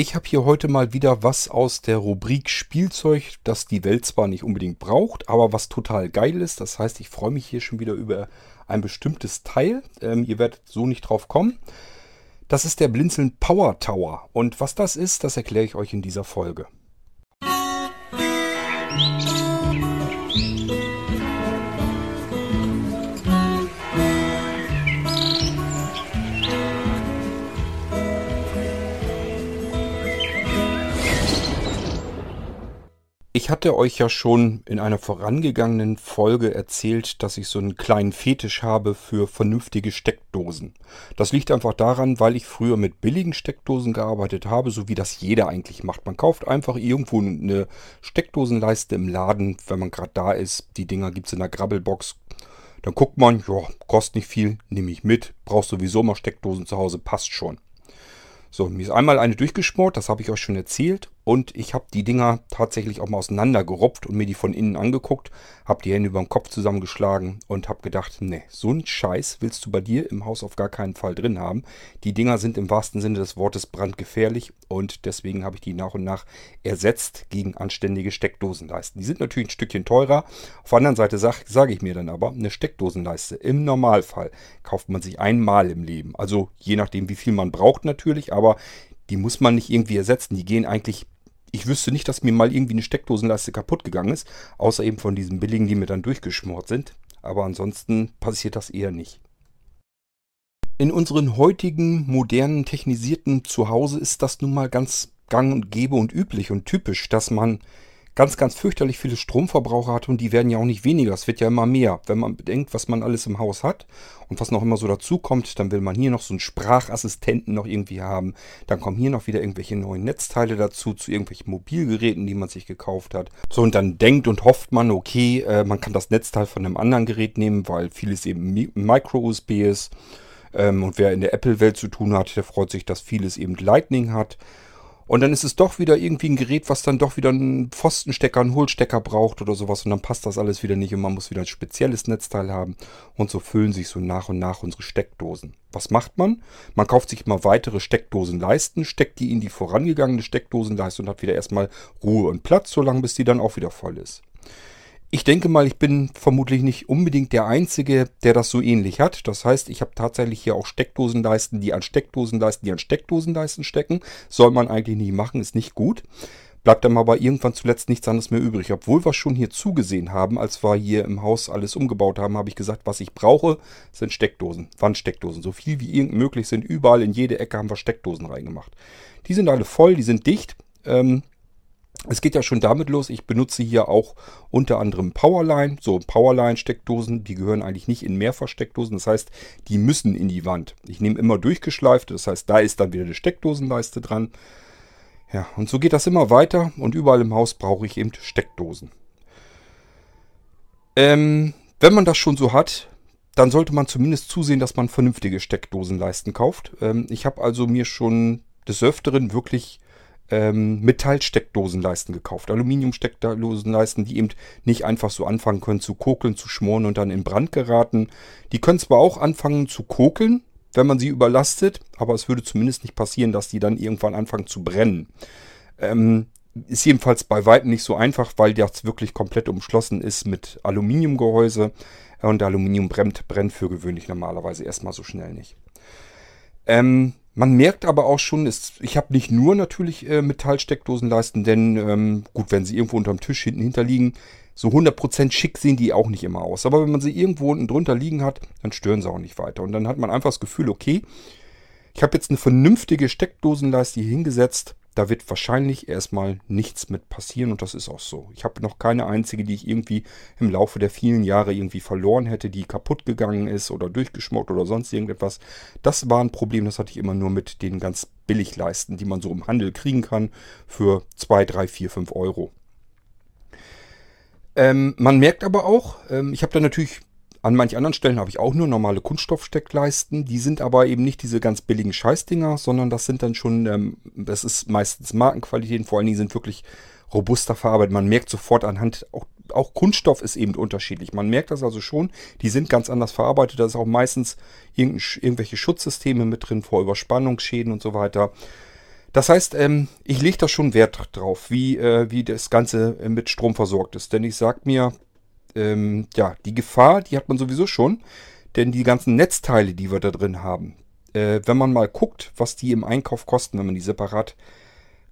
Ich habe hier heute mal wieder was aus der Rubrik Spielzeug, das die Welt zwar nicht unbedingt braucht, aber was total geil ist. Das heißt, ich freue mich hier schon wieder über ein bestimmtes Teil. Ähm, ihr werdet so nicht drauf kommen. Das ist der Blinzeln Power Tower. Und was das ist, das erkläre ich euch in dieser Folge. Ich hatte euch ja schon in einer vorangegangenen Folge erzählt, dass ich so einen kleinen Fetisch habe für vernünftige Steckdosen. Das liegt einfach daran, weil ich früher mit billigen Steckdosen gearbeitet habe, so wie das jeder eigentlich macht. Man kauft einfach irgendwo eine Steckdosenleiste im Laden, wenn man gerade da ist. Die Dinger gibt es in der Grabbelbox. Dann guckt man, ja, kostet nicht viel, nehme ich mit. Brauchst sowieso mal Steckdosen zu Hause, passt schon. So, mir ist einmal eine durchgeschmort, das habe ich euch schon erzählt. Und ich habe die Dinger tatsächlich auch mal auseinandergerupft und mir die von innen angeguckt, habe die Hände über den Kopf zusammengeschlagen und habe gedacht, ne, so ein Scheiß willst du bei dir im Haus auf gar keinen Fall drin haben. Die Dinger sind im wahrsten Sinne des Wortes brandgefährlich und deswegen habe ich die nach und nach ersetzt gegen anständige Steckdosenleisten. Die sind natürlich ein Stückchen teurer. Auf der anderen Seite sage sag ich mir dann aber, eine Steckdosenleiste im Normalfall kauft man sich einmal im Leben. Also je nachdem, wie viel man braucht natürlich, aber die muss man nicht irgendwie ersetzen. Die gehen eigentlich ich wüsste nicht, dass mir mal irgendwie eine Steckdosenleiste kaputt gegangen ist, außer eben von diesen billigen, die mir dann durchgeschmort sind. Aber ansonsten passiert das eher nicht. In unseren heutigen, modernen, technisierten Zuhause ist das nun mal ganz gang und gäbe und üblich und typisch, dass man ganz, ganz fürchterlich viele Stromverbraucher hat und die werden ja auch nicht weniger. Es wird ja immer mehr. Wenn man bedenkt, was man alles im Haus hat und was noch immer so dazu kommt, dann will man hier noch so einen Sprachassistenten noch irgendwie haben. Dann kommen hier noch wieder irgendwelche neuen Netzteile dazu, zu irgendwelchen Mobilgeräten, die man sich gekauft hat. So, und dann denkt und hofft man, okay, äh, man kann das Netzteil von einem anderen Gerät nehmen, weil vieles eben Micro-USB ist. Ähm, und wer in der Apple-Welt zu tun hat, der freut sich, dass vieles eben Lightning hat. Und dann ist es doch wieder irgendwie ein Gerät, was dann doch wieder einen Pfostenstecker, einen Hohlstecker braucht oder sowas. Und dann passt das alles wieder nicht und man muss wieder ein spezielles Netzteil haben. Und so füllen sich so nach und nach unsere Steckdosen. Was macht man? Man kauft sich immer weitere Steckdosenleisten, steckt die in die vorangegangene Steckdosenleiste und hat wieder erstmal Ruhe und Platz, solange bis die dann auch wieder voll ist. Ich denke mal, ich bin vermutlich nicht unbedingt der Einzige, der das so ähnlich hat. Das heißt, ich habe tatsächlich hier auch Steckdosenleisten, die an Steckdosenleisten, die an Steckdosenleisten stecken. Soll man eigentlich nicht machen, ist nicht gut. Bleibt dann aber irgendwann zuletzt nichts anderes mehr übrig. Obwohl wir schon hier zugesehen haben, als wir hier im Haus alles umgebaut haben, habe ich gesagt, was ich brauche, sind Steckdosen, Wandsteckdosen. So viel wie irgend möglich sind. Überall in jede Ecke haben wir Steckdosen reingemacht. Die sind alle voll, die sind dicht. Ähm, es geht ja schon damit los, ich benutze hier auch unter anderem Powerline, so Powerline-Steckdosen, die gehören eigentlich nicht in Mehrfachsteckdosen, das heißt, die müssen in die Wand. Ich nehme immer durchgeschleift, das heißt, da ist dann wieder eine Steckdosenleiste dran. Ja, und so geht das immer weiter und überall im Haus brauche ich eben Steckdosen. Ähm, wenn man das schon so hat, dann sollte man zumindest zusehen, dass man vernünftige Steckdosenleisten kauft. Ähm, ich habe also mir schon des Öfteren wirklich ähm, Metallsteckdosenleisten gekauft. Aluminiumsteckdosenleisten, die eben nicht einfach so anfangen können zu kokeln, zu schmoren und dann in Brand geraten. Die können zwar auch anfangen zu kokeln, wenn man sie überlastet, aber es würde zumindest nicht passieren, dass die dann irgendwann anfangen zu brennen. Ähm, ist jedenfalls bei weitem nicht so einfach, weil das wirklich komplett umschlossen ist mit Aluminiumgehäuse. Und Aluminium brennt, brennt für gewöhnlich normalerweise erstmal so schnell nicht. Ähm, man merkt aber auch schon, ist, ich habe nicht nur natürlich äh, Metallsteckdosenleisten, denn ähm, gut, wenn sie irgendwo unterm Tisch hinten hinterliegen, so 100% schick sehen die auch nicht immer aus. Aber wenn man sie irgendwo unten drunter liegen hat, dann stören sie auch nicht weiter. Und dann hat man einfach das Gefühl, okay, ich habe jetzt eine vernünftige Steckdosenleiste hier hingesetzt. Da wird wahrscheinlich erstmal nichts mit passieren und das ist auch so. Ich habe noch keine einzige, die ich irgendwie im Laufe der vielen Jahre irgendwie verloren hätte, die kaputt gegangen ist oder durchgeschmort oder sonst irgendetwas. Das war ein Problem, das hatte ich immer nur mit den ganz Billigleisten, die man so im Handel kriegen kann für 2, 3, 4, 5 Euro. Ähm, man merkt aber auch, ähm, ich habe da natürlich an manchen anderen Stellen habe ich auch nur normale Kunststoffsteckleisten. Die sind aber eben nicht diese ganz billigen Scheißdinger, sondern das sind dann schon, ähm, das ist meistens Markenqualität. Vor allen Dingen sind wirklich robuster verarbeitet. Man merkt sofort anhand, auch, auch Kunststoff ist eben unterschiedlich. Man merkt das also schon, die sind ganz anders verarbeitet. Da ist auch meistens irgendwelche Schutzsysteme mit drin vor Überspannungsschäden und so weiter. Das heißt, ähm, ich lege da schon Wert drauf, wie, äh, wie das Ganze äh, mit Strom versorgt ist. Denn ich sage mir, ähm, ja, die Gefahr, die hat man sowieso schon. Denn die ganzen Netzteile, die wir da drin haben, äh, wenn man mal guckt, was die im Einkauf kosten, wenn man die separat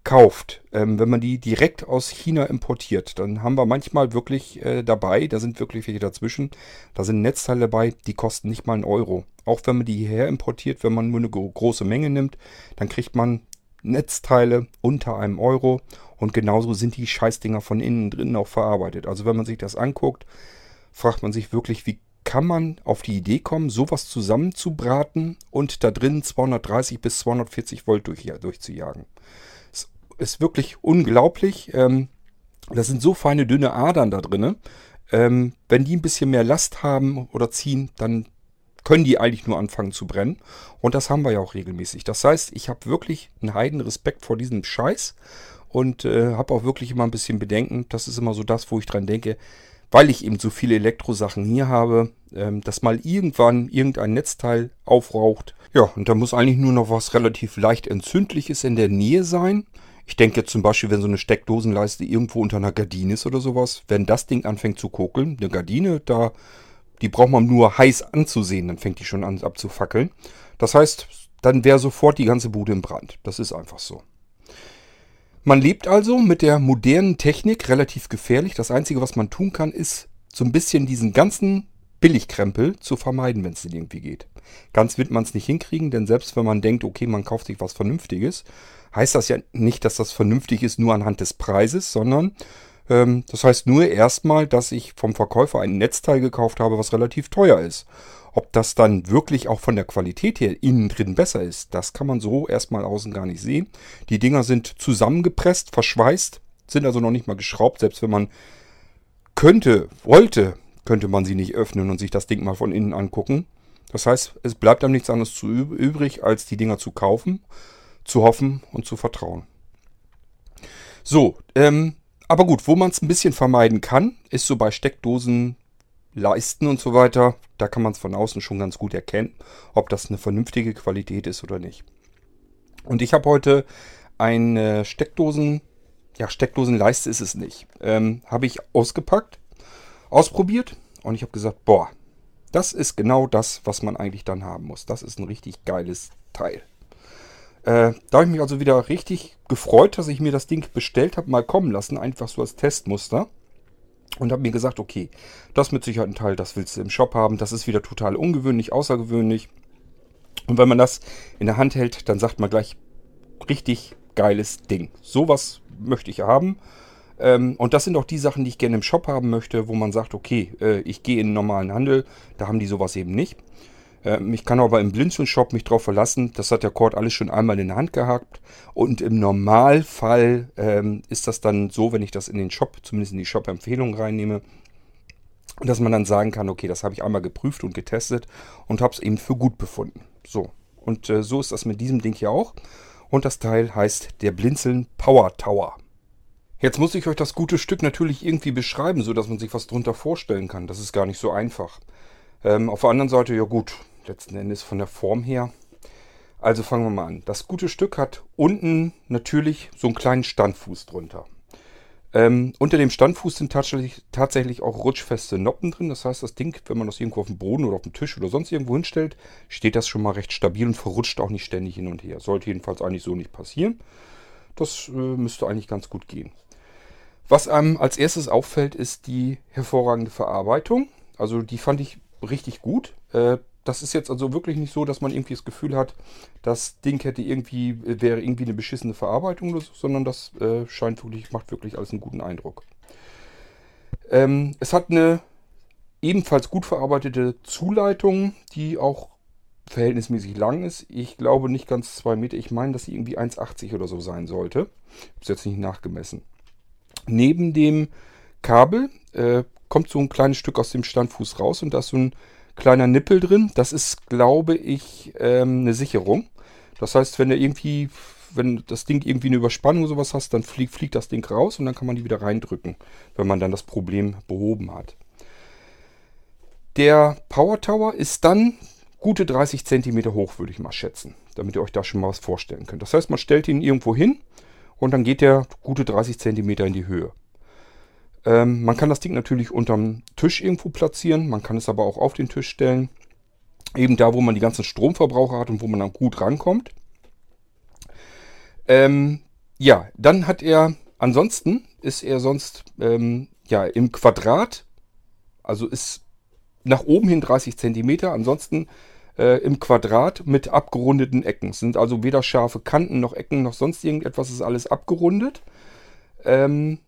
kauft, ähm, wenn man die direkt aus China importiert, dann haben wir manchmal wirklich äh, dabei, da sind wirklich welche dazwischen, da sind Netzteile dabei, die kosten nicht mal einen Euro. Auch wenn man die hierher importiert, wenn man nur eine große Menge nimmt, dann kriegt man Netzteile unter einem Euro und genauso sind die Scheißdinger von innen drin auch verarbeitet. Also wenn man sich das anguckt, fragt man sich wirklich, wie kann man auf die Idee kommen, sowas zusammenzubraten und da drin 230 bis 240 Volt durch, durchzujagen. Es ist wirklich unglaublich. Ähm, das sind so feine, dünne Adern da drin. Ähm, wenn die ein bisschen mehr Last haben oder ziehen, dann können die eigentlich nur anfangen zu brennen. Und das haben wir ja auch regelmäßig. Das heißt, ich habe wirklich einen heiden Respekt vor diesem Scheiß und äh, habe auch wirklich immer ein bisschen Bedenken. Das ist immer so das, wo ich dran denke, weil ich eben so viele Elektrosachen hier habe, ähm, dass mal irgendwann irgendein Netzteil aufraucht. Ja, und da muss eigentlich nur noch was relativ leicht entzündliches in der Nähe sein. Ich denke jetzt zum Beispiel, wenn so eine Steckdosenleiste irgendwo unter einer Gardine ist oder sowas, wenn das Ding anfängt zu kokeln, eine Gardine, da die braucht man nur heiß anzusehen, dann fängt die schon an abzufackeln. Das heißt, dann wäre sofort die ganze Bude im Brand. Das ist einfach so. Man lebt also mit der modernen Technik relativ gefährlich. Das Einzige, was man tun kann, ist so ein bisschen diesen ganzen Billigkrempel zu vermeiden, wenn es denn irgendwie geht. Ganz wird man es nicht hinkriegen, denn selbst wenn man denkt, okay, man kauft sich was Vernünftiges, heißt das ja nicht, dass das vernünftig ist nur anhand des Preises, sondern das heißt nur erstmal, dass ich vom Verkäufer ein Netzteil gekauft habe, was relativ teuer ist. Ob das dann wirklich auch von der Qualität her innen drin besser ist, das kann man so erstmal außen gar nicht sehen. Die Dinger sind zusammengepresst, verschweißt, sind also noch nicht mal geschraubt. Selbst wenn man könnte, wollte, könnte man sie nicht öffnen und sich das Ding mal von innen angucken. Das heißt, es bleibt einem nichts anderes zu übrig, als die Dinger zu kaufen, zu hoffen und zu vertrauen. So, ähm, aber gut, wo man es ein bisschen vermeiden kann, ist so bei Steckdosen, Leisten und so weiter. Da kann man es von außen schon ganz gut erkennen, ob das eine vernünftige Qualität ist oder nicht. Und ich habe heute eine Steckdosen, ja Steckdosenleiste ist es nicht, ähm, habe ich ausgepackt, ausprobiert und ich habe gesagt, boah, das ist genau das, was man eigentlich dann haben muss. Das ist ein richtig geiles Teil. Äh, da habe ich mich also wieder richtig gefreut, dass ich mir das Ding bestellt habe, mal kommen lassen, einfach so als Testmuster. Und habe mir gesagt, okay, das mit Sicherheit ein Teil, das willst du im Shop haben. Das ist wieder total ungewöhnlich, außergewöhnlich. Und wenn man das in der Hand hält, dann sagt man gleich, richtig geiles Ding. Sowas möchte ich haben. Ähm, und das sind auch die Sachen, die ich gerne im Shop haben möchte, wo man sagt, okay, äh, ich gehe in den normalen Handel, da haben die sowas eben nicht. Ähm, ich kann aber im Blinzeln-Shop mich drauf verlassen. Das hat der Cord alles schon einmal in der Hand gehabt. Und im Normalfall ähm, ist das dann so, wenn ich das in den Shop, zumindest in die Shop-Empfehlung reinnehme, dass man dann sagen kann, okay, das habe ich einmal geprüft und getestet und habe es eben für gut befunden. So, und äh, so ist das mit diesem Ding hier auch. Und das Teil heißt der Blinzeln Power Tower. Jetzt muss ich euch das gute Stück natürlich irgendwie beschreiben, sodass man sich was drunter vorstellen kann. Das ist gar nicht so einfach. Ähm, auf der anderen Seite, ja gut, letzten Endes von der Form her. Also fangen wir mal an. Das gute Stück hat unten natürlich so einen kleinen Standfuß drunter. Ähm, unter dem Standfuß sind tatsächlich, tatsächlich auch rutschfeste Noppen drin. Das heißt, das Ding, wenn man das irgendwo auf dem Boden oder auf dem Tisch oder sonst irgendwo hinstellt, steht das schon mal recht stabil und verrutscht auch nicht ständig hin und her. Sollte jedenfalls eigentlich so nicht passieren. Das äh, müsste eigentlich ganz gut gehen. Was einem als erstes auffällt, ist die hervorragende Verarbeitung. Also die fand ich richtig gut. Äh, das ist jetzt also wirklich nicht so, dass man irgendwie das Gefühl hat, das Ding hätte irgendwie, wäre irgendwie eine beschissene Verarbeitung oder so, sondern das äh, scheint wirklich, macht wirklich alles einen guten Eindruck. Ähm, es hat eine ebenfalls gut verarbeitete Zuleitung, die auch verhältnismäßig lang ist. Ich glaube nicht ganz zwei Meter. Ich meine, dass sie irgendwie 1,80 oder so sein sollte. Ich habe es jetzt nicht nachgemessen. Neben dem Kabel äh, kommt so ein kleines Stück aus dem Standfuß raus und da ist so ein kleiner Nippel drin. Das ist, glaube ich, ähm, eine Sicherung. Das heißt, wenn du irgendwie, wenn das Ding irgendwie eine Überspannung oder sowas hast, dann fliegt, fliegt das Ding raus und dann kann man die wieder reindrücken, wenn man dann das Problem behoben hat. Der Power Tower ist dann gute 30 cm hoch, würde ich mal schätzen. damit ihr euch da schon mal was vorstellen könnt. Das heißt, man stellt ihn irgendwo hin und dann geht der gute 30 cm in die Höhe. Ähm, man kann das Ding natürlich unterm Tisch irgendwo platzieren, man kann es aber auch auf den Tisch stellen. Eben da, wo man die ganzen Stromverbraucher hat und wo man dann gut rankommt. Ähm, ja, dann hat er, ansonsten ist er sonst ähm, ja im Quadrat, also ist nach oben hin 30 cm, ansonsten äh, im Quadrat mit abgerundeten Ecken. Es sind also weder scharfe Kanten noch Ecken noch sonst irgendetwas, ist alles abgerundet. Ähm,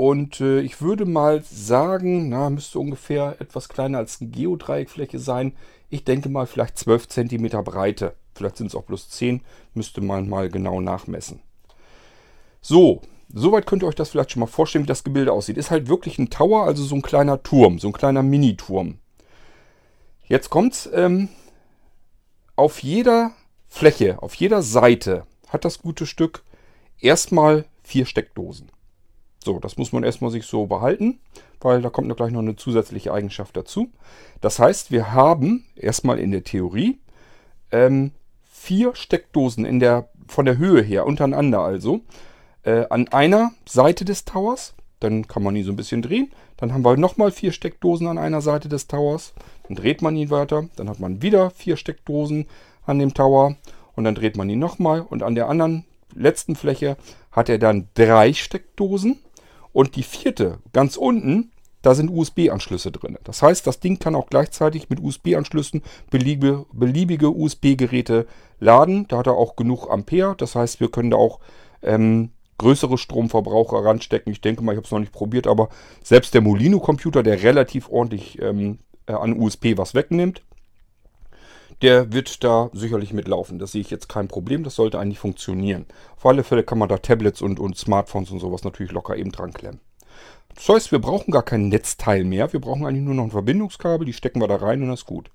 und äh, ich würde mal sagen, na, müsste ungefähr etwas kleiner als eine Geodreieckfläche sein. Ich denke mal vielleicht 12 cm Breite. Vielleicht sind es auch bloß 10, müsste man mal genau nachmessen. So, soweit könnt ihr euch das vielleicht schon mal vorstellen, wie das Gebilde aussieht. Ist halt wirklich ein Tower, also so ein kleiner Turm, so ein kleiner Mini-Turm. Jetzt kommt's, ähm, auf jeder Fläche, auf jeder Seite hat das gute Stück erstmal vier Steckdosen. So, das muss man erstmal sich so behalten, weil da kommt gleich noch eine zusätzliche Eigenschaft dazu. Das heißt, wir haben erstmal in der Theorie ähm, vier Steckdosen in der, von der Höhe her, untereinander also, äh, an einer Seite des Towers. Dann kann man ihn so ein bisschen drehen. Dann haben wir nochmal vier Steckdosen an einer Seite des Towers. Dann dreht man ihn weiter. Dann hat man wieder vier Steckdosen an dem Tower. Und dann dreht man ihn nochmal. Und an der anderen letzten Fläche hat er dann drei Steckdosen. Und die vierte, ganz unten, da sind USB-Anschlüsse drin. Das heißt, das Ding kann auch gleichzeitig mit USB-Anschlüssen beliebige, beliebige USB-Geräte laden. Da hat er auch genug Ampere. Das heißt, wir können da auch ähm, größere Stromverbraucher ranstecken. Ich denke mal, ich habe es noch nicht probiert, aber selbst der Molino-Computer, der relativ ordentlich ähm, äh, an USB was wegnimmt, der wird da sicherlich mitlaufen. Das sehe ich jetzt kein Problem. Das sollte eigentlich funktionieren. Auf alle Fälle kann man da Tablets und, und Smartphones und sowas natürlich locker eben dran klemmen. Das heißt, wir brauchen gar kein Netzteil mehr. Wir brauchen eigentlich nur noch ein Verbindungskabel. Die stecken wir da rein und das ist gut.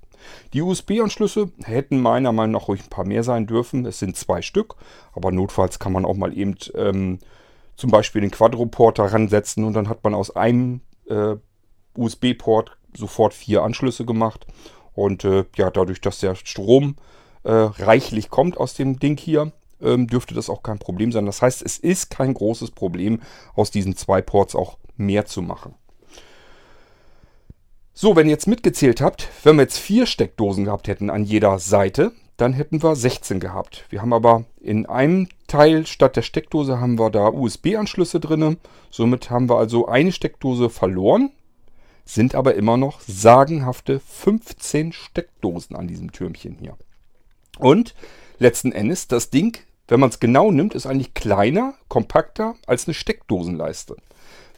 Die USB-Anschlüsse hätten meiner Meinung nach ruhig ein paar mehr sein dürfen. Es sind zwei Stück, aber notfalls kann man auch mal eben ähm, zum Beispiel den Quadroport daran setzen und dann hat man aus einem äh, USB-Port sofort vier Anschlüsse gemacht. Und äh, ja, dadurch, dass der Strom äh, reichlich kommt aus dem Ding hier, ähm, dürfte das auch kein Problem sein. Das heißt, es ist kein großes Problem, aus diesen zwei Ports auch mehr zu machen. So, wenn ihr jetzt mitgezählt habt, wenn wir jetzt vier Steckdosen gehabt hätten an jeder Seite, dann hätten wir 16 gehabt. Wir haben aber in einem Teil statt der Steckdose haben wir da USB-Anschlüsse drin. Somit haben wir also eine Steckdose verloren, sind aber immer noch sagenhafte 15 Steckdosen an diesem Türmchen hier. Und letzten Endes, das Ding, wenn man es genau nimmt, ist eigentlich kleiner, kompakter als eine Steckdosenleiste.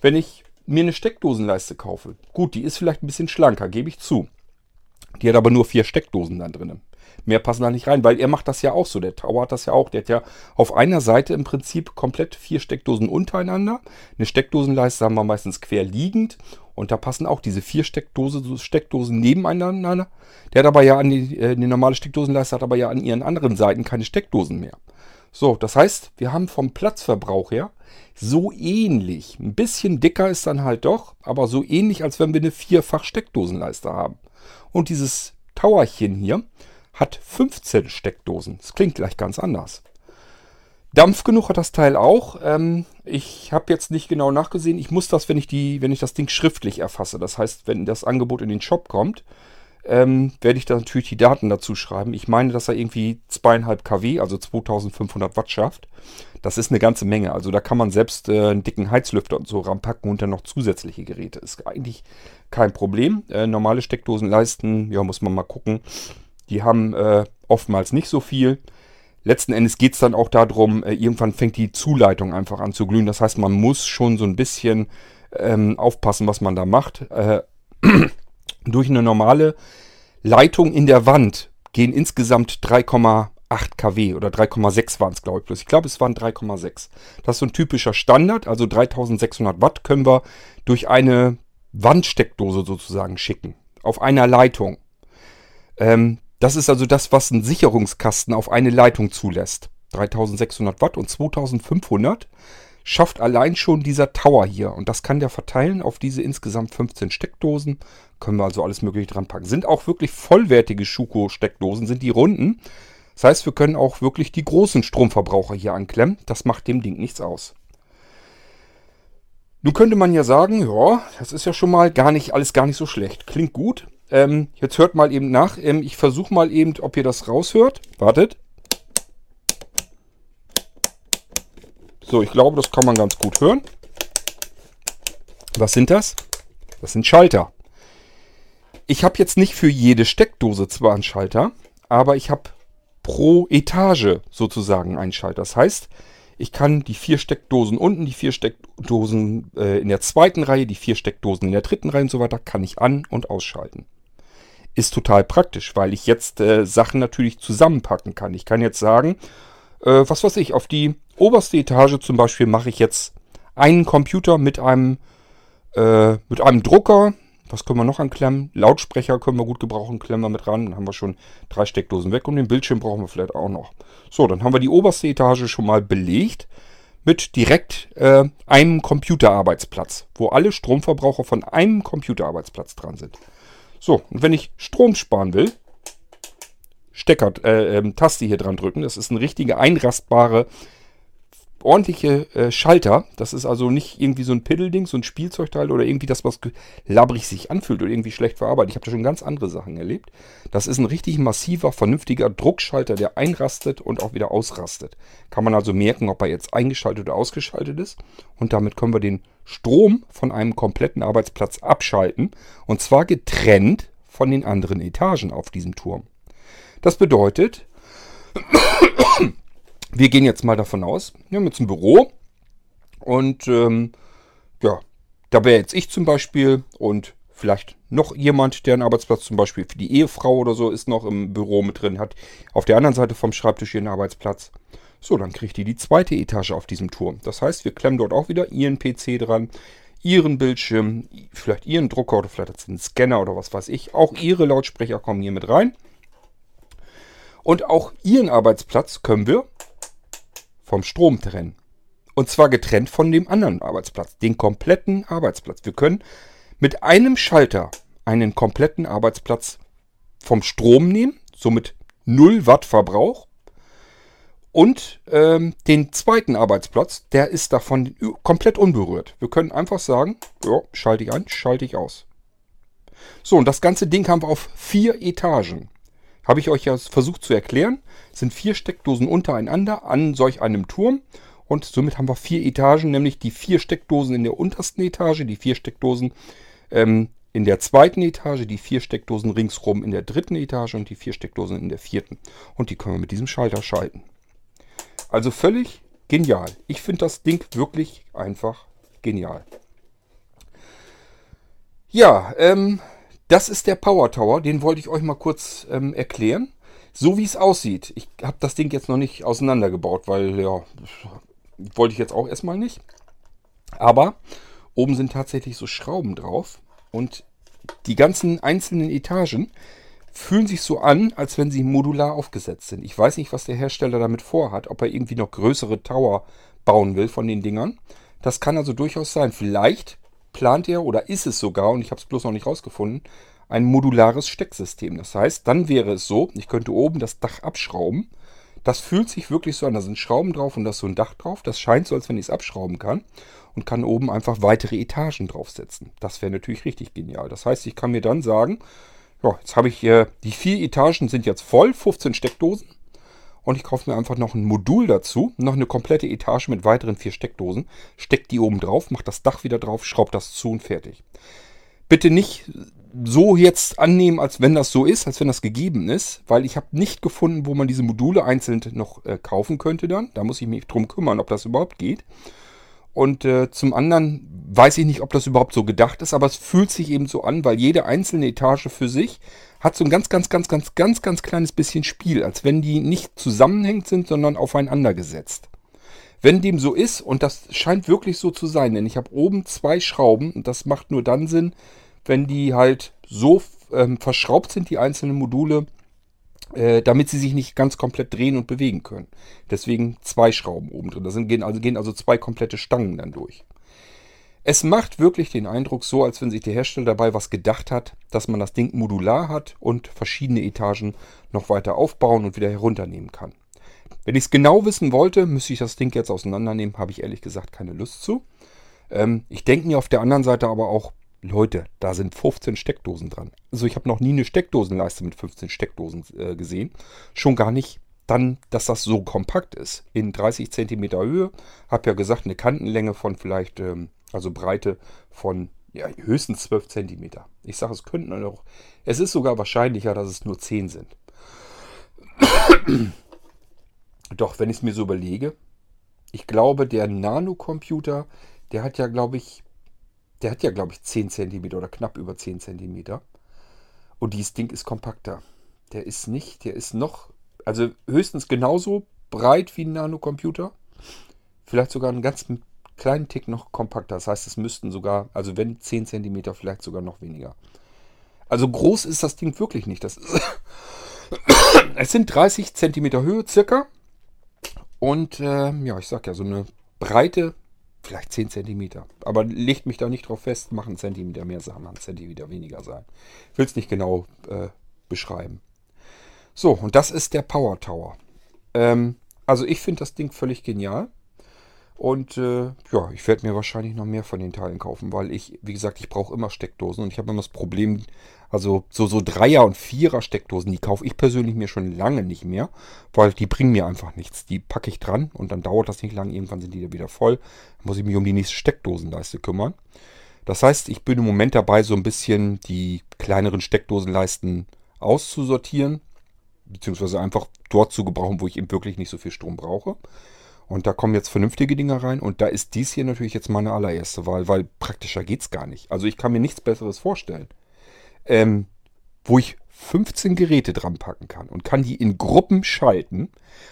Wenn ich mir eine Steckdosenleiste kaufe, gut, die ist vielleicht ein bisschen schlanker, gebe ich zu. Die hat aber nur vier Steckdosen dann drin. Mehr passen da nicht rein, weil er macht das ja auch so. Der Tower hat das ja auch. Der hat ja auf einer Seite im Prinzip komplett vier Steckdosen untereinander. Eine Steckdosenleiste haben wir meistens quer liegend. Und da passen auch diese vier Steckdose, Steckdosen nebeneinander. Der hat aber ja an die, äh, die normale Steckdosenleiste hat aber ja an ihren anderen Seiten keine Steckdosen mehr. So, das heißt, wir haben vom Platzverbrauch her so ähnlich. Ein bisschen dicker ist dann halt doch, aber so ähnlich, als wenn wir eine vierfach Steckdosenleiste haben. Und dieses Towerchen hier hat 15 Steckdosen. Das klingt gleich ganz anders. Dampf genug hat das Teil auch. Ähm, ich habe jetzt nicht genau nachgesehen. Ich muss das, wenn ich, die, wenn ich das Ding schriftlich erfasse. Das heißt, wenn das Angebot in den Shop kommt, ähm, werde ich da natürlich die Daten dazu schreiben. Ich meine, dass er irgendwie 2,5 kW, also 2500 Watt schafft. Das ist eine ganze Menge. Also da kann man selbst äh, einen dicken Heizlüfter und so ranpacken und dann noch zusätzliche Geräte. Ist eigentlich kein Problem. Äh, normale Steckdosenleisten, ja, muss man mal gucken. Die haben äh, oftmals nicht so viel. Letzten Endes geht es dann auch darum, äh, irgendwann fängt die Zuleitung einfach an zu glühen. Das heißt, man muss schon so ein bisschen ähm, aufpassen, was man da macht. Äh, durch eine normale Leitung in der Wand gehen insgesamt 3,8 kW oder 3,6 waren es, glaube ich. Bloß. Ich glaube, es waren 3,6. Das ist so ein typischer Standard. Also 3600 Watt können wir durch eine Wandsteckdose sozusagen schicken. Auf einer Leitung. Ähm, das ist also das, was ein Sicherungskasten auf eine Leitung zulässt. 3600 Watt und 2500 schafft allein schon dieser Tower hier. Und das kann der verteilen auf diese insgesamt 15 Steckdosen. Können wir also alles mögliche dran packen. Sind auch wirklich vollwertige Schuko-Steckdosen, sind die runden. Das heißt, wir können auch wirklich die großen Stromverbraucher hier anklemmen. Das macht dem Ding nichts aus. Nun könnte man ja sagen, ja, das ist ja schon mal gar nicht, alles gar nicht so schlecht. Klingt gut. Ähm, jetzt hört mal eben nach. Ähm, ich versuche mal eben, ob ihr das raushört. Wartet. So, ich glaube, das kann man ganz gut hören. Was sind das? Das sind Schalter. Ich habe jetzt nicht für jede Steckdose zwar einen Schalter, aber ich habe pro Etage sozusagen einen Schalter. Das heißt, ich kann die vier Steckdosen unten, die vier Steckdosen äh, in der zweiten Reihe, die vier Steckdosen in der dritten Reihe und so weiter, kann ich an- und ausschalten. Ist total praktisch, weil ich jetzt äh, Sachen natürlich zusammenpacken kann. Ich kann jetzt sagen, äh, was weiß ich, auf die oberste Etage zum Beispiel mache ich jetzt einen Computer mit einem, äh, mit einem Drucker, was können wir noch anklemmen? Lautsprecher können wir gut gebrauchen, klemmen wir mit ran. Dann haben wir schon drei Steckdosen weg und den Bildschirm brauchen wir vielleicht auch noch. So, dann haben wir die oberste Etage schon mal belegt mit direkt äh, einem Computerarbeitsplatz, wo alle Stromverbraucher von einem Computerarbeitsplatz dran sind. So, und wenn ich Strom sparen will, Stecker, äh, äh, Taste hier dran drücken. Das ist eine richtige einrastbare ordentliche äh, Schalter. Das ist also nicht irgendwie so ein Piddelding, so ein Spielzeugteil oder irgendwie das, was labrig sich anfühlt oder irgendwie schlecht verarbeitet. Ich habe da schon ganz andere Sachen erlebt. Das ist ein richtig massiver, vernünftiger Druckschalter, der einrastet und auch wieder ausrastet. Kann man also merken, ob er jetzt eingeschaltet oder ausgeschaltet ist. Und damit können wir den Strom von einem kompletten Arbeitsplatz abschalten. Und zwar getrennt von den anderen Etagen auf diesem Turm. Das bedeutet, wir gehen jetzt mal davon aus, wir haben jetzt ein Büro und ähm, ja, da wäre jetzt ich zum Beispiel und vielleicht noch jemand, der einen Arbeitsplatz zum Beispiel für die Ehefrau oder so ist noch im Büro mit drin, hat auf der anderen Seite vom Schreibtisch ihren Arbeitsplatz. So, dann kriegt ihr die zweite Etage auf diesem Turm. Das heißt, wir klemmen dort auch wieder ihren PC dran, ihren Bildschirm, vielleicht ihren Drucker oder vielleicht einen Scanner oder was weiß ich. Auch ihre Lautsprecher kommen hier mit rein. Und auch ihren Arbeitsplatz können wir vom Strom trennen. Und zwar getrennt von dem anderen Arbeitsplatz, den kompletten Arbeitsplatz. Wir können mit einem Schalter einen kompletten Arbeitsplatz vom Strom nehmen, somit 0 Watt Verbrauch. Und ähm, den zweiten Arbeitsplatz, der ist davon komplett unberührt. Wir können einfach sagen, ja, schalte ich an, schalte ich aus. So, und das ganze Ding haben wir auf vier Etagen. Habe ich euch ja versucht zu erklären. Sind vier Steckdosen untereinander an solch einem Turm. Und somit haben wir vier Etagen, nämlich die vier Steckdosen in der untersten Etage, die vier Steckdosen ähm, in der zweiten Etage, die vier Steckdosen ringsrum in der dritten Etage und die vier Steckdosen in der vierten. Und die können wir mit diesem Schalter schalten. Also völlig genial. Ich finde das Ding wirklich einfach genial. Ja, ähm, das ist der Power Tower, den wollte ich euch mal kurz ähm, erklären. So wie es aussieht. Ich habe das Ding jetzt noch nicht auseinandergebaut, weil ja, wollte ich jetzt auch erstmal nicht. Aber oben sind tatsächlich so Schrauben drauf und die ganzen einzelnen Etagen fühlen sich so an, als wenn sie modular aufgesetzt sind. Ich weiß nicht, was der Hersteller damit vorhat, ob er irgendwie noch größere Tower bauen will von den Dingern. Das kann also durchaus sein. Vielleicht plant er oder ist es sogar, und ich habe es bloß noch nicht rausgefunden, ein modulares Stecksystem. Das heißt, dann wäre es so, ich könnte oben das Dach abschrauben. Das fühlt sich wirklich so an, da sind Schrauben drauf und da ist so ein Dach drauf. Das scheint so, als wenn ich es abschrauben kann und kann oben einfach weitere Etagen draufsetzen. Das wäre natürlich richtig genial. Das heißt, ich kann mir dann sagen, ja, jetzt habe ich hier, die vier Etagen sind jetzt voll, 15 Steckdosen. Und ich kaufe mir einfach noch ein Modul dazu, noch eine komplette Etage mit weiteren vier Steckdosen, stecke die oben drauf, mache das Dach wieder drauf, schraube das zu und fertig. Bitte nicht so jetzt annehmen, als wenn das so ist, als wenn das gegeben ist, weil ich habe nicht gefunden, wo man diese Module einzeln noch äh, kaufen könnte dann. Da muss ich mich drum kümmern, ob das überhaupt geht. Und äh, zum anderen weiß ich nicht, ob das überhaupt so gedacht ist, aber es fühlt sich eben so an, weil jede einzelne Etage für sich hat so ein ganz, ganz, ganz, ganz, ganz, ganz kleines bisschen Spiel, als wenn die nicht zusammenhängend sind, sondern aufeinander gesetzt. Wenn dem so ist, und das scheint wirklich so zu sein, denn ich habe oben zwei Schrauben und das macht nur dann Sinn, wenn die halt so ähm, verschraubt sind, die einzelnen Module, äh, damit sie sich nicht ganz komplett drehen und bewegen können. Deswegen zwei Schrauben oben drin. Da sind, gehen, also, gehen also zwei komplette Stangen dann durch. Es macht wirklich den Eindruck so, als wenn sich der Hersteller dabei was gedacht hat, dass man das Ding modular hat und verschiedene Etagen noch weiter aufbauen und wieder herunternehmen kann. Wenn ich es genau wissen wollte, müsste ich das Ding jetzt auseinandernehmen. Habe ich ehrlich gesagt keine Lust zu. Ähm, ich denke mir auf der anderen Seite aber auch, Leute, da sind 15 Steckdosen dran. Also ich habe noch nie eine Steckdosenleiste mit 15 Steckdosen äh, gesehen. Schon gar nicht dann, dass das so kompakt ist. In 30 cm Höhe. Habe ja gesagt, eine Kantenlänge von vielleicht, ähm, also Breite von ja, höchstens 12 cm. Ich sage, es könnten auch, es ist sogar wahrscheinlicher, dass es nur 10 sind. Doch, wenn ich es mir so überlege, ich glaube, der Nanocomputer, der hat ja, glaube ich, der hat ja, glaube ich, 10 cm oder knapp über 10 cm. Und dieses Ding ist kompakter. Der ist nicht, der ist noch, also höchstens genauso breit wie ein Nanocomputer. Vielleicht sogar einen ganz kleinen Tick noch kompakter. Das heißt, es müssten sogar, also wenn 10 cm, vielleicht sogar noch weniger. Also groß ist das Ding wirklich nicht. Das ist es sind 30 cm Höhe circa. Und äh, ja, ich sag ja, so eine Breite vielleicht 10 cm. Aber legt mich da nicht drauf fest, machen einen Zentimeter mehr sein, machen einen Zentimeter weniger sein. Ich will es nicht genau äh, beschreiben. So, und das ist der Power Tower. Ähm, also ich finde das Ding völlig genial. Und äh, ja, ich werde mir wahrscheinlich noch mehr von den Teilen kaufen, weil ich, wie gesagt, ich brauche immer Steckdosen und ich habe immer das Problem, also so, so Dreier- und Vierer-Steckdosen, die kaufe ich persönlich mir schon lange nicht mehr, weil die bringen mir einfach nichts. Die packe ich dran und dann dauert das nicht lang, irgendwann sind die wieder voll. Dann muss ich mich um die nächste Steckdosenleiste kümmern. Das heißt, ich bin im Moment dabei, so ein bisschen die kleineren Steckdosenleisten auszusortieren, beziehungsweise einfach dort zu gebrauchen, wo ich eben wirklich nicht so viel Strom brauche. Und da kommen jetzt vernünftige Dinger rein. Und da ist dies hier natürlich jetzt meine allererste Wahl, weil praktischer geht es gar nicht. Also ich kann mir nichts Besseres vorstellen. Ähm, wo ich 15 Geräte dran packen kann und kann die in Gruppen schalten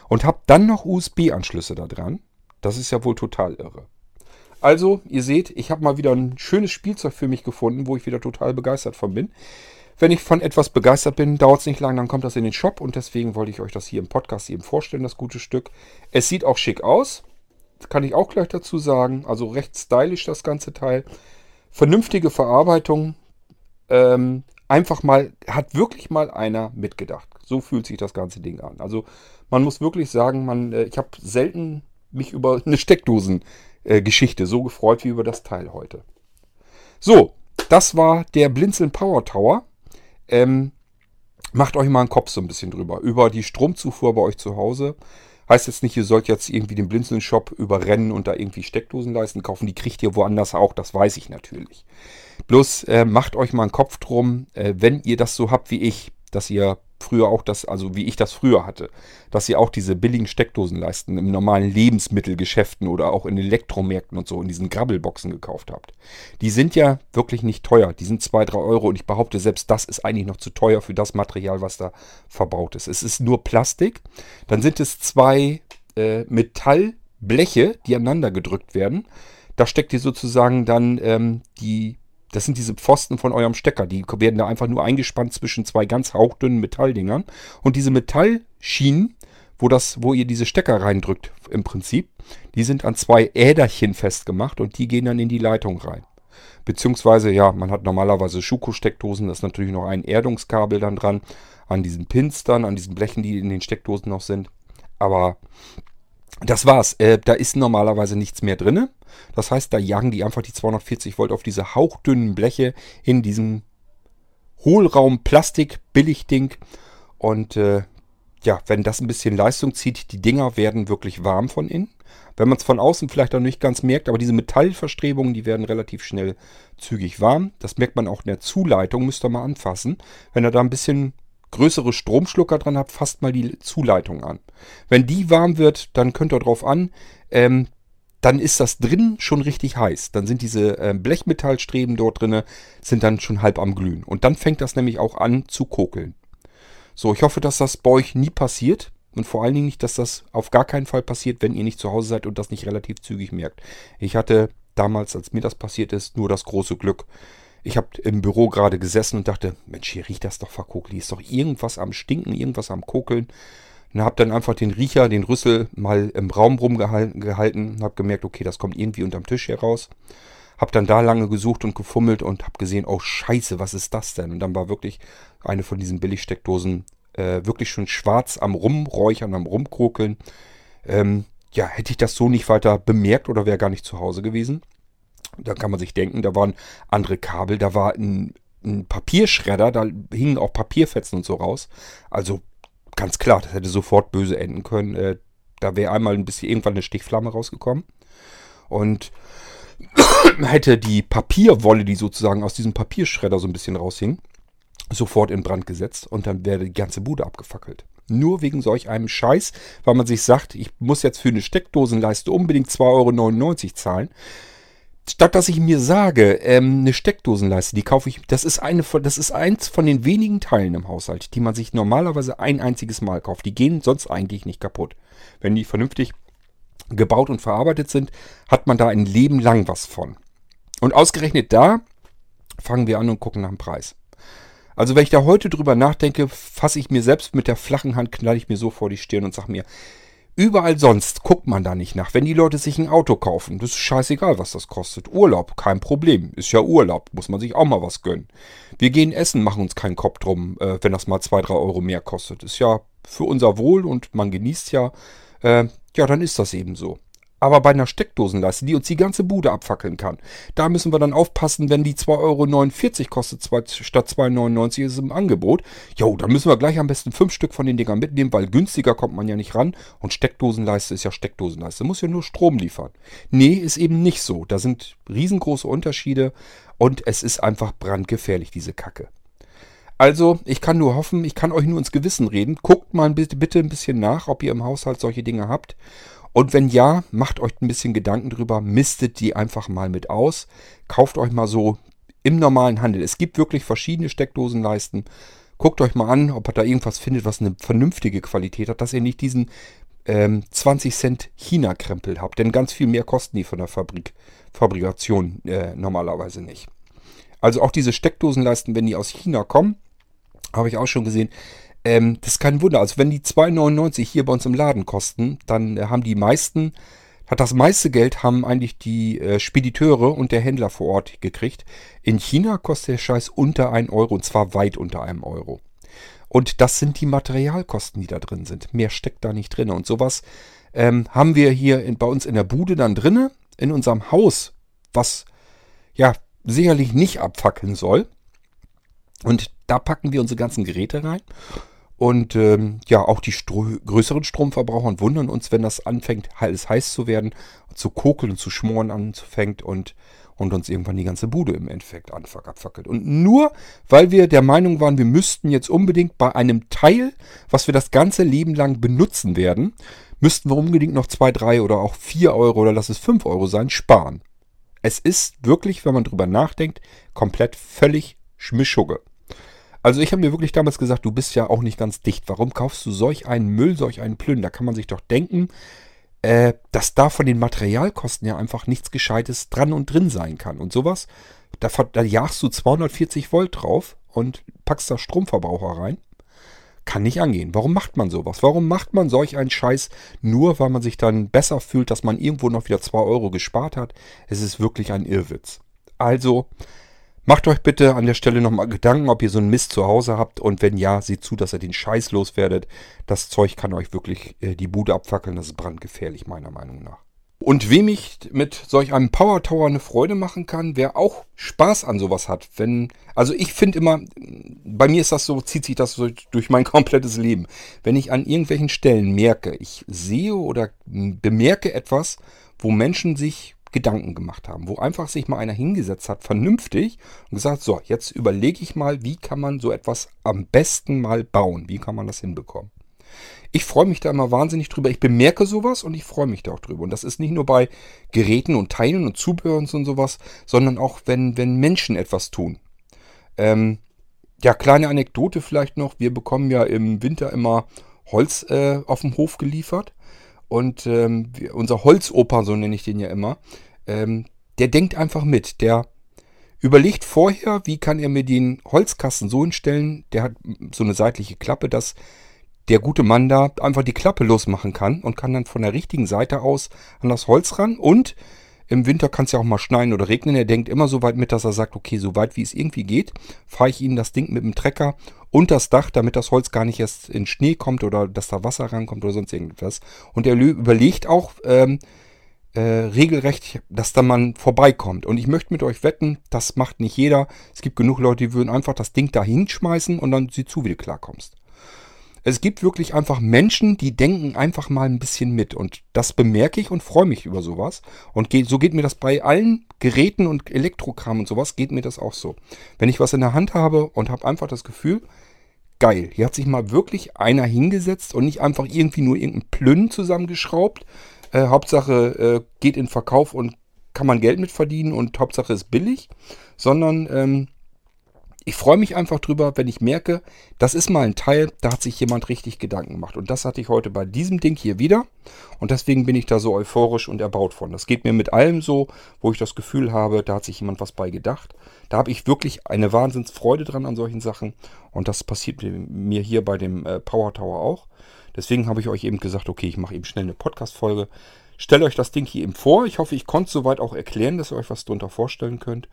und habe dann noch USB-Anschlüsse da dran. Das ist ja wohl total irre. Also, ihr seht, ich habe mal wieder ein schönes Spielzeug für mich gefunden, wo ich wieder total begeistert von bin. Wenn ich von etwas begeistert bin, dauert es nicht lang, dann kommt das in den Shop und deswegen wollte ich euch das hier im Podcast eben vorstellen, das gute Stück. Es sieht auch schick aus, kann ich auch gleich dazu sagen. Also recht stylisch das ganze Teil. Vernünftige Verarbeitung. Ähm, einfach mal, hat wirklich mal einer mitgedacht. So fühlt sich das ganze Ding an. Also man muss wirklich sagen, man, äh, ich habe selten mich über eine Steckdosen-Geschichte äh, so gefreut wie über das Teil heute. So, das war der Blinzeln Power Tower. Ähm, macht euch mal einen Kopf so ein bisschen drüber. Über die Stromzufuhr bei euch zu Hause. Heißt jetzt nicht, ihr sollt jetzt irgendwie den Blinzeln-Shop überrennen und da irgendwie Steckdosenleisten kaufen. Die kriegt ihr woanders auch, das weiß ich natürlich. Bloß äh, macht euch mal einen Kopf drum, äh, wenn ihr das so habt wie ich, dass ihr früher auch das, also wie ich das früher hatte, dass ihr auch diese billigen Steckdosenleisten im normalen Lebensmittelgeschäften oder auch in Elektromärkten und so in diesen Grabbelboxen gekauft habt. Die sind ja wirklich nicht teuer. Die sind 2, 3 Euro und ich behaupte, selbst das ist eigentlich noch zu teuer für das Material, was da verbaut ist. Es ist nur Plastik. Dann sind es zwei äh, Metallbleche, die aneinander gedrückt werden. Da steckt ihr sozusagen dann ähm, die das sind diese Pfosten von eurem Stecker. Die werden da einfach nur eingespannt zwischen zwei ganz hauchdünnen Metalldingern. Und diese Metallschienen, wo, das, wo ihr diese Stecker reindrückt, im Prinzip, die sind an zwei Äderchen festgemacht und die gehen dann in die Leitung rein. Beziehungsweise, ja, man hat normalerweise Schuko-Steckdosen, da ist natürlich noch ein Erdungskabel dann dran, an diesen Pins an diesen Blechen, die in den Steckdosen noch sind. Aber das war's. Äh, da ist normalerweise nichts mehr drin. Das heißt, da jagen die einfach die 240 Volt auf diese hauchdünnen Bleche in diesem Hohlraum Plastik Billigding. Und äh, ja, wenn das ein bisschen Leistung zieht, die Dinger werden wirklich warm von innen. Wenn man es von außen vielleicht noch nicht ganz merkt, aber diese Metallverstrebungen, die werden relativ schnell zügig warm. Das merkt man auch in der Zuleitung, müsst ihr mal anfassen. Wenn ihr da ein bisschen größere Stromschlucker dran habt, fasst mal die Zuleitung an. Wenn die warm wird, dann könnt ihr drauf an, ähm, dann ist das drin schon richtig heiß. Dann sind diese äh, Blechmetallstreben dort drinne, sind dann schon halb am Glühen. Und dann fängt das nämlich auch an zu kokeln. So, ich hoffe, dass das bei euch nie passiert. Und vor allen Dingen nicht, dass das auf gar keinen Fall passiert, wenn ihr nicht zu Hause seid und das nicht relativ zügig merkt. Ich hatte damals, als mir das passiert ist, nur das große Glück, ich habe im Büro gerade gesessen und dachte, Mensch, hier riecht das doch verkokelt. Ist doch irgendwas am Stinken, irgendwas am Kokeln. Und habe dann einfach den Riecher, den Rüssel mal im Raum rumgehalten und habe gemerkt, okay, das kommt irgendwie unterm Tisch heraus. Hab dann da lange gesucht und gefummelt und hab gesehen, oh scheiße, was ist das denn? Und dann war wirklich eine von diesen Billigsteckdosen äh, wirklich schon schwarz am Rumräuchern, am Rumkrokeln. Ähm, ja, hätte ich das so nicht weiter bemerkt oder wäre gar nicht zu Hause gewesen. Da kann man sich denken, da waren andere Kabel, da war ein, ein Papierschredder, da hingen auch Papierfetzen und so raus. Also ganz klar, das hätte sofort böse enden können. Äh, da wäre einmal ein bisschen irgendwann eine Stichflamme rausgekommen. Und hätte die Papierwolle, die sozusagen aus diesem Papierschredder so ein bisschen raushing, sofort in Brand gesetzt und dann wäre die ganze Bude abgefackelt. Nur wegen solch einem Scheiß, weil man sich sagt, ich muss jetzt für eine Steckdosenleiste unbedingt 2,99 Euro zahlen. Statt dass ich mir sage, ähm, eine Steckdosenleiste, die kaufe ich, das ist eine von, das ist eins von den wenigen Teilen im Haushalt, die man sich normalerweise ein einziges Mal kauft. Die gehen sonst eigentlich nicht kaputt. Wenn die vernünftig gebaut und verarbeitet sind, hat man da ein Leben lang was von. Und ausgerechnet da fangen wir an und gucken nach dem Preis. Also wenn ich da heute drüber nachdenke, fasse ich mir selbst mit der flachen Hand, knall ich mir so vor die Stirn und sage mir, überall sonst guckt man da nicht nach. Wenn die Leute sich ein Auto kaufen, das ist scheißegal, was das kostet. Urlaub, kein Problem. Ist ja Urlaub, muss man sich auch mal was gönnen. Wir gehen essen, machen uns keinen Kopf drum, äh, wenn das mal zwei, drei Euro mehr kostet. Ist ja für unser Wohl und man genießt ja. Äh, ja, dann ist das eben so. Aber bei einer Steckdosenleiste, die uns die ganze Bude abfackeln kann, da müssen wir dann aufpassen, wenn die 2,49 Euro kostet statt 2,99 ist im Angebot. Jo, dann müssen wir gleich am besten fünf Stück von den Dingern mitnehmen, weil günstiger kommt man ja nicht ran. Und Steckdosenleiste ist ja Steckdosenleiste, muss ja nur Strom liefern. Nee, ist eben nicht so. Da sind riesengroße Unterschiede und es ist einfach brandgefährlich, diese Kacke. Also, ich kann nur hoffen, ich kann euch nur ins Gewissen reden. Guckt mal bitte ein bisschen nach, ob ihr im Haushalt solche Dinge habt. Und wenn ja, macht euch ein bisschen Gedanken drüber, mistet die einfach mal mit aus. Kauft euch mal so im normalen Handel. Es gibt wirklich verschiedene Steckdosenleisten. Guckt euch mal an, ob ihr da irgendwas findet, was eine vernünftige Qualität hat, dass ihr nicht diesen ähm, 20 Cent China-Krempel habt. Denn ganz viel mehr kosten die von der Fabrik, Fabrikation äh, normalerweise nicht. Also auch diese Steckdosenleisten, wenn die aus China kommen, habe ich auch schon gesehen, ähm, das ist kein Wunder. Also wenn die 2,99 hier bei uns im Laden kosten, dann äh, haben die meisten, hat das meiste Geld haben eigentlich die äh, Spediteure und der Händler vor Ort gekriegt. In China kostet der Scheiß unter 1 Euro und zwar weit unter einem Euro. Und das sind die Materialkosten, die da drin sind. Mehr steckt da nicht drin. Und sowas ähm, haben wir hier in, bei uns in der Bude dann drinne, in unserem Haus, was ja sicherlich nicht abfackeln soll. Und da packen wir unsere ganzen Geräte rein. Und ähm, ja, auch die Stro größeren Stromverbraucher wundern uns, wenn das anfängt, alles heiß zu werden, zu kokeln und zu schmoren anfängt und, und uns irgendwann die ganze Bude im Endeffekt abfackelt. Und nur weil wir der Meinung waren, wir müssten jetzt unbedingt bei einem Teil, was wir das ganze Leben lang benutzen werden, müssten wir unbedingt noch zwei, drei oder auch vier Euro oder lass es fünf Euro sein, sparen. Es ist wirklich, wenn man drüber nachdenkt, komplett völlig Schmischugge. Also ich habe mir wirklich damals gesagt, du bist ja auch nicht ganz dicht. Warum kaufst du solch einen Müll, solch einen Plünder? Da kann man sich doch denken, äh, dass da von den Materialkosten ja einfach nichts Gescheites dran und drin sein kann. Und sowas, da, da jagst du 240 Volt drauf und packst da Stromverbraucher rein. Kann nicht angehen. Warum macht man sowas? Warum macht man solch einen Scheiß nur, weil man sich dann besser fühlt, dass man irgendwo noch wieder 2 Euro gespart hat? Es ist wirklich ein Irrwitz. Also, Macht euch bitte an der Stelle nochmal Gedanken, ob ihr so einen Mist zu Hause habt und wenn ja, seht zu, dass ihr den Scheiß loswerdet. Das Zeug kann euch wirklich äh, die Bude abfackeln, das ist brandgefährlich meiner Meinung nach. Und wem ich mit solch einem Power Tower eine Freude machen kann, wer auch Spaß an sowas hat. Wenn, also ich finde immer, bei mir ist das so, zieht sich das so durch mein komplettes Leben. Wenn ich an irgendwelchen Stellen merke, ich sehe oder bemerke etwas, wo Menschen sich Gedanken gemacht haben, wo einfach sich mal einer hingesetzt hat, vernünftig und gesagt, so, jetzt überlege ich mal, wie kann man so etwas am besten mal bauen, wie kann man das hinbekommen. Ich freue mich da immer wahnsinnig drüber. Ich bemerke sowas und ich freue mich da auch drüber. Und das ist nicht nur bei Geräten und Teilen und Zubehör und sowas, sondern auch, wenn, wenn Menschen etwas tun. Ähm, ja, kleine Anekdote vielleicht noch. Wir bekommen ja im Winter immer Holz äh, auf dem Hof geliefert. Und ähm, unser Holzoper, so nenne ich den ja immer, ähm, der denkt einfach mit. Der überlegt vorher, wie kann er mir den Holzkasten so hinstellen. Der hat so eine seitliche Klappe, dass der gute Mann da einfach die Klappe losmachen kann und kann dann von der richtigen Seite aus an das Holz ran und Im Winter kann es ja auch mal schneien oder regnen. Er denkt immer so weit mit, dass er sagt, okay, so weit wie es irgendwie geht, fahre ich ihm das Ding mit dem Trecker unter das Dach, damit das Holz gar nicht erst in Schnee kommt oder dass da Wasser rankommt oder sonst irgendwas. Und er überlegt auch ähm, äh, regelrecht, dass da man vorbeikommt. Und ich möchte mit euch wetten, das macht nicht jeder. Es gibt genug Leute, die würden einfach das Ding da hinschmeißen und dann sieh zu, wie du klarkommst. Es gibt wirklich einfach Menschen, die denken einfach mal ein bisschen mit. Und das bemerke ich und freue mich über sowas. Und so geht mir das bei allen Geräten und Elektrokram und sowas, geht mir das auch so. Wenn ich was in der Hand habe und habe einfach das Gefühl, geil, hier hat sich mal wirklich einer hingesetzt und nicht einfach irgendwie nur irgendein Plünn zusammengeschraubt. Äh, Hauptsache äh, geht in Verkauf und kann man Geld mit verdienen und Hauptsache ist billig, sondern ähm, ich freue mich einfach drüber, wenn ich merke, das ist mal ein Teil, da hat sich jemand richtig Gedanken gemacht. Und das hatte ich heute bei diesem Ding hier wieder. Und deswegen bin ich da so euphorisch und erbaut von. Das geht mir mit allem so, wo ich das Gefühl habe, da hat sich jemand was bei gedacht. Da habe ich wirklich eine Wahnsinnsfreude dran an solchen Sachen. Und das passiert mir hier bei dem äh, Power Tower auch. Deswegen habe ich euch eben gesagt, okay, ich mache eben schnell eine Podcast-Folge. Stellt euch das Ding hier eben vor. Ich hoffe, ich konnte es soweit auch erklären, dass ihr euch was darunter vorstellen könnt.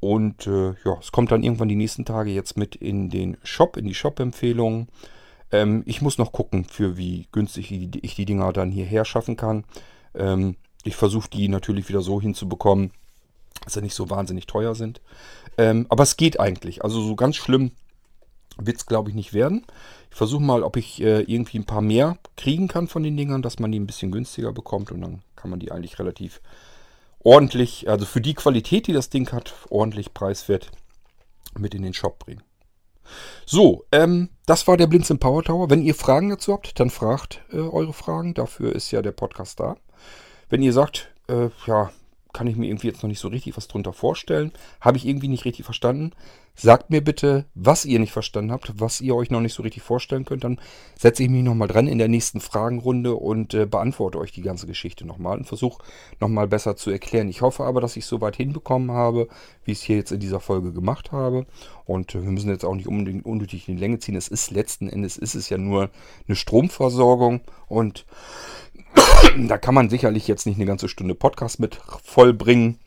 Und äh, ja, es kommt dann irgendwann die nächsten Tage jetzt mit in den Shop, in die Shop-Empfehlungen. Ähm, ich muss noch gucken, für wie günstig ich die Dinger dann hierher schaffen kann. Ähm, ich versuche die natürlich wieder so hinzubekommen, dass sie nicht so wahnsinnig teuer sind. Ähm, aber es geht eigentlich. Also so ganz schlimm wird es, glaube ich, nicht werden. Ich versuche mal, ob ich äh, irgendwie ein paar mehr kriegen kann von den Dingern, dass man die ein bisschen günstiger bekommt. Und dann kann man die eigentlich relativ ordentlich, also für die Qualität, die das Ding hat, ordentlich preiswert mit in den Shop bringen. So, ähm, das war der Blinzeln Power Tower. Wenn ihr Fragen dazu habt, dann fragt äh, eure Fragen. Dafür ist ja der Podcast da. Wenn ihr sagt, äh, ja, kann ich mir irgendwie jetzt noch nicht so richtig was drunter vorstellen. Habe ich irgendwie nicht richtig verstanden. Sagt mir bitte, was ihr nicht verstanden habt, was ihr euch noch nicht so richtig vorstellen könnt. Dann setze ich mich nochmal dran in der nächsten Fragenrunde und äh, beantworte euch die ganze Geschichte nochmal und versuche nochmal besser zu erklären. Ich hoffe aber, dass ich es so weit hinbekommen habe, wie ich es hier jetzt in dieser Folge gemacht habe. Und äh, wir müssen jetzt auch nicht unbedingt unnötig in die Länge ziehen. Es ist letzten Endes ist es ja nur eine Stromversorgung und da kann man sicherlich jetzt nicht eine ganze Stunde Podcast mit vollbringen.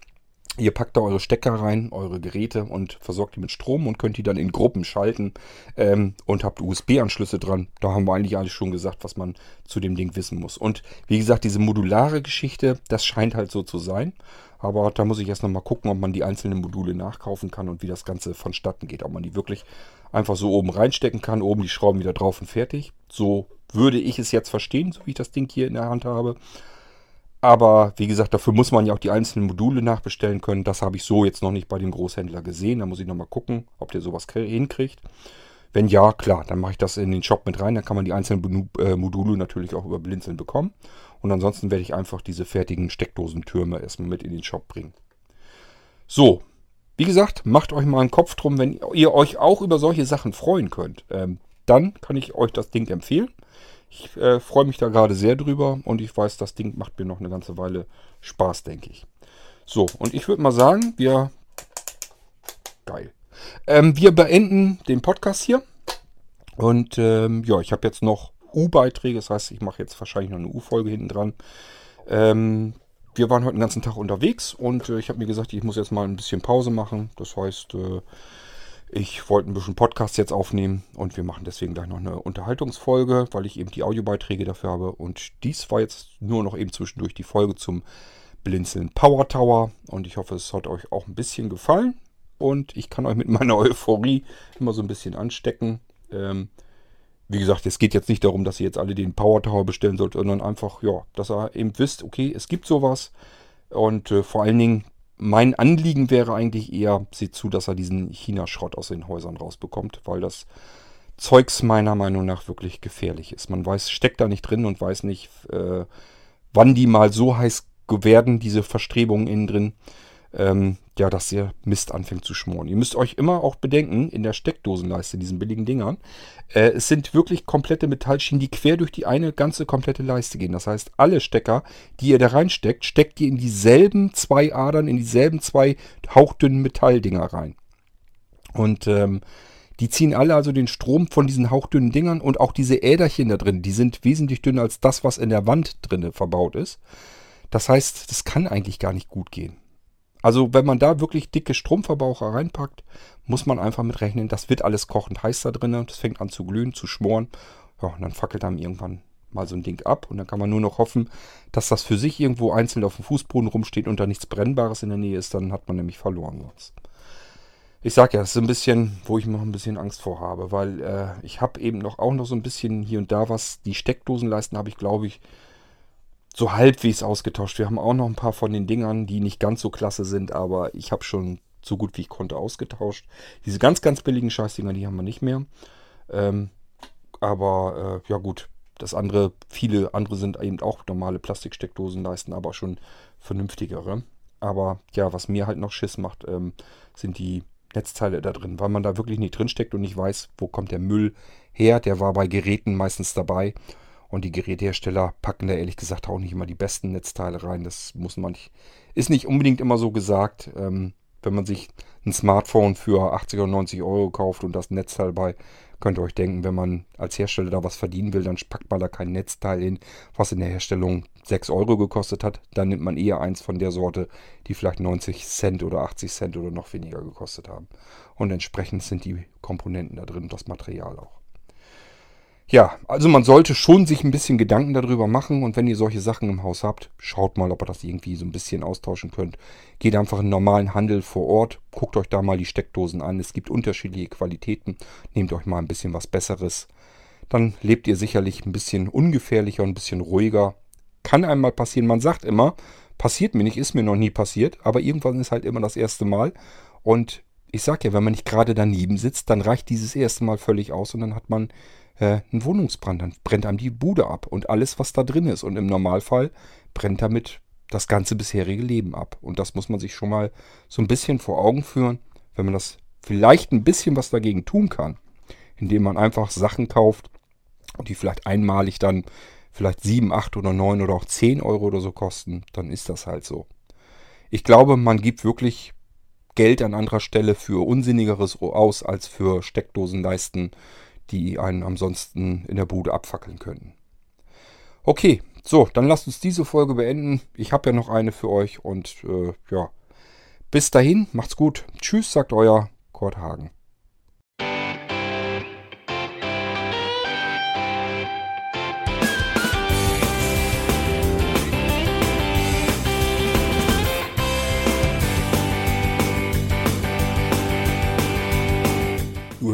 Ihr packt da eure Stecker rein, eure Geräte und versorgt die mit Strom und könnt die dann in Gruppen schalten ähm, und habt USB-Anschlüsse dran. Da haben wir eigentlich alles schon gesagt, was man zu dem Ding wissen muss. Und wie gesagt, diese modulare Geschichte, das scheint halt so zu sein. Aber da muss ich erst nochmal gucken, ob man die einzelnen Module nachkaufen kann und wie das Ganze vonstatten geht. Ob man die wirklich einfach so oben reinstecken kann, oben die Schrauben wieder drauf und fertig. So würde ich es jetzt verstehen, so wie ich das Ding hier in der Hand habe. Aber wie gesagt, dafür muss man ja auch die einzelnen Module nachbestellen können. Das habe ich so jetzt noch nicht bei dem Großhändler gesehen. Da muss ich nochmal gucken, ob der sowas hinkriegt. Wenn ja, klar, dann mache ich das in den Shop mit rein. Dann kann man die einzelnen äh, Module natürlich auch über Blinzeln bekommen. Und ansonsten werde ich einfach diese fertigen Steckdosentürme erstmal mit in den Shop bringen. So, wie gesagt, macht euch mal einen Kopf drum, wenn ihr euch auch über solche Sachen freuen könnt. Ähm, dann kann ich euch das Ding empfehlen. Ich äh, freue mich da gerade sehr drüber und ich weiß, das Ding macht mir noch eine ganze Weile Spaß, denke ich. So, und ich würde mal sagen, wir. Geil. Ähm, wir beenden den Podcast hier. Und ähm, ja, ich habe jetzt noch U-Beiträge, das heißt, ich mache jetzt wahrscheinlich noch eine U-Folge hinten dran. Ähm, wir waren heute den ganzen Tag unterwegs und äh, ich habe mir gesagt, ich muss jetzt mal ein bisschen Pause machen. Das heißt, äh, ich wollte ein bisschen Podcast jetzt aufnehmen und wir machen deswegen gleich noch eine Unterhaltungsfolge, weil ich eben die Audiobeiträge dafür habe. Und dies war jetzt nur noch eben zwischendurch die Folge zum Blinzeln Power Tower. Und ich hoffe, es hat euch auch ein bisschen gefallen. Und ich kann euch mit meiner Euphorie immer so ein bisschen anstecken. Ähm, wie gesagt, es geht jetzt nicht darum, dass ihr jetzt alle den Power Tower bestellen sollt, sondern einfach, ja, dass ihr eben wisst, okay, es gibt sowas. Und äh, vor allen Dingen mein Anliegen wäre eigentlich eher, seht zu, dass er diesen China-Schrott aus den Häusern rausbekommt, weil das Zeugs meiner Meinung nach wirklich gefährlich ist. Man weiß, steckt da nicht drin und weiß nicht, äh, wann die mal so heiß werden, diese Verstrebungen innen drin, ähm, ja, dass der Mist anfängt zu schmoren. Ihr müsst euch immer auch bedenken, in der Steckdosenleiste, diesen billigen Dingern, äh, es sind wirklich komplette Metallschienen, die quer durch die eine ganze komplette Leiste gehen. Das heißt, alle Stecker, die ihr da reinsteckt, steckt ihr in dieselben zwei Adern, in dieselben zwei hauchdünnen Metalldinger rein. Und ähm, die ziehen alle also den Strom von diesen hauchdünnen Dingern und auch diese Äderchen da drin, die sind wesentlich dünner als das, was in der Wand drinne verbaut ist. Das heißt, das kann eigentlich gar nicht gut gehen. Also wenn man da wirklich dicke Stromverbraucher reinpackt, muss man einfach mit rechnen, das wird alles kochend heiß da drin, das fängt an zu glühen, zu schmoren. Ja, und dann fackelt einem irgendwann mal so ein Ding ab und dann kann man nur noch hoffen, dass das für sich irgendwo einzeln auf dem Fußboden rumsteht und da nichts Brennbares in der Nähe ist, dann hat man nämlich verloren sonst. Ich sag ja, das ist ein bisschen, wo ich noch ein bisschen Angst vor habe, weil äh, ich habe eben noch auch noch so ein bisschen hier und da was. Die Steckdosenleisten habe ich, glaube ich, so halbwegs ausgetauscht. Wir haben auch noch ein paar von den Dingern, die nicht ganz so klasse sind, aber ich habe schon so gut wie ich konnte ausgetauscht. Diese ganz, ganz billigen Scheißdinger, die haben wir nicht mehr. Ähm, aber äh, ja gut, das andere, viele andere sind eben auch normale Plastiksteckdosenleisten, aber schon vernünftigere. Aber ja, was mir halt noch Schiss macht, ähm, sind die Netzteile da drin, weil man da wirklich nicht drin steckt und nicht weiß, wo kommt der Müll her. Der war bei Geräten meistens dabei. Und die Gerätehersteller packen da ehrlich gesagt auch nicht immer die besten Netzteile rein. Das muss man nicht, ist nicht unbedingt immer so gesagt. Ähm, wenn man sich ein Smartphone für 80 oder 90 Euro kauft und das Netzteil bei, könnt ihr euch denken, wenn man als Hersteller da was verdienen will, dann packt man da kein Netzteil hin, was in der Herstellung 6 Euro gekostet hat. Dann nimmt man eher eins von der Sorte, die vielleicht 90 Cent oder 80 Cent oder noch weniger gekostet haben. Und entsprechend sind die Komponenten da drin, das Material auch. Ja, also man sollte schon sich ein bisschen Gedanken darüber machen und wenn ihr solche Sachen im Haus habt, schaut mal, ob ihr das irgendwie so ein bisschen austauschen könnt. Geht einfach in normalen Handel vor Ort, guckt euch da mal die Steckdosen an. Es gibt unterschiedliche Qualitäten. Nehmt euch mal ein bisschen was Besseres. Dann lebt ihr sicherlich ein bisschen ungefährlicher und ein bisschen ruhiger. Kann einmal passieren. Man sagt immer, passiert mir nicht, ist mir noch nie passiert, aber irgendwann ist halt immer das erste Mal. Und ich sag ja, wenn man nicht gerade daneben sitzt, dann reicht dieses erste Mal völlig aus und dann hat man äh, ein Wohnungsbrand. Dann brennt einem die Bude ab und alles, was da drin ist. Und im Normalfall brennt damit das ganze bisherige Leben ab. Und das muss man sich schon mal so ein bisschen vor Augen führen, wenn man das vielleicht ein bisschen was dagegen tun kann, indem man einfach Sachen kauft die vielleicht einmalig dann vielleicht 7, 8 oder 9 oder auch 10 Euro oder so kosten, dann ist das halt so. Ich glaube, man gibt wirklich Geld an anderer Stelle für Unsinnigeres aus als für Steckdosenleisten, die einen ansonsten in der Bude abfackeln könnten. Okay, so, dann lasst uns diese Folge beenden. Ich habe ja noch eine für euch und äh, ja, bis dahin, macht's gut. Tschüss, sagt euer Kurt Hagen.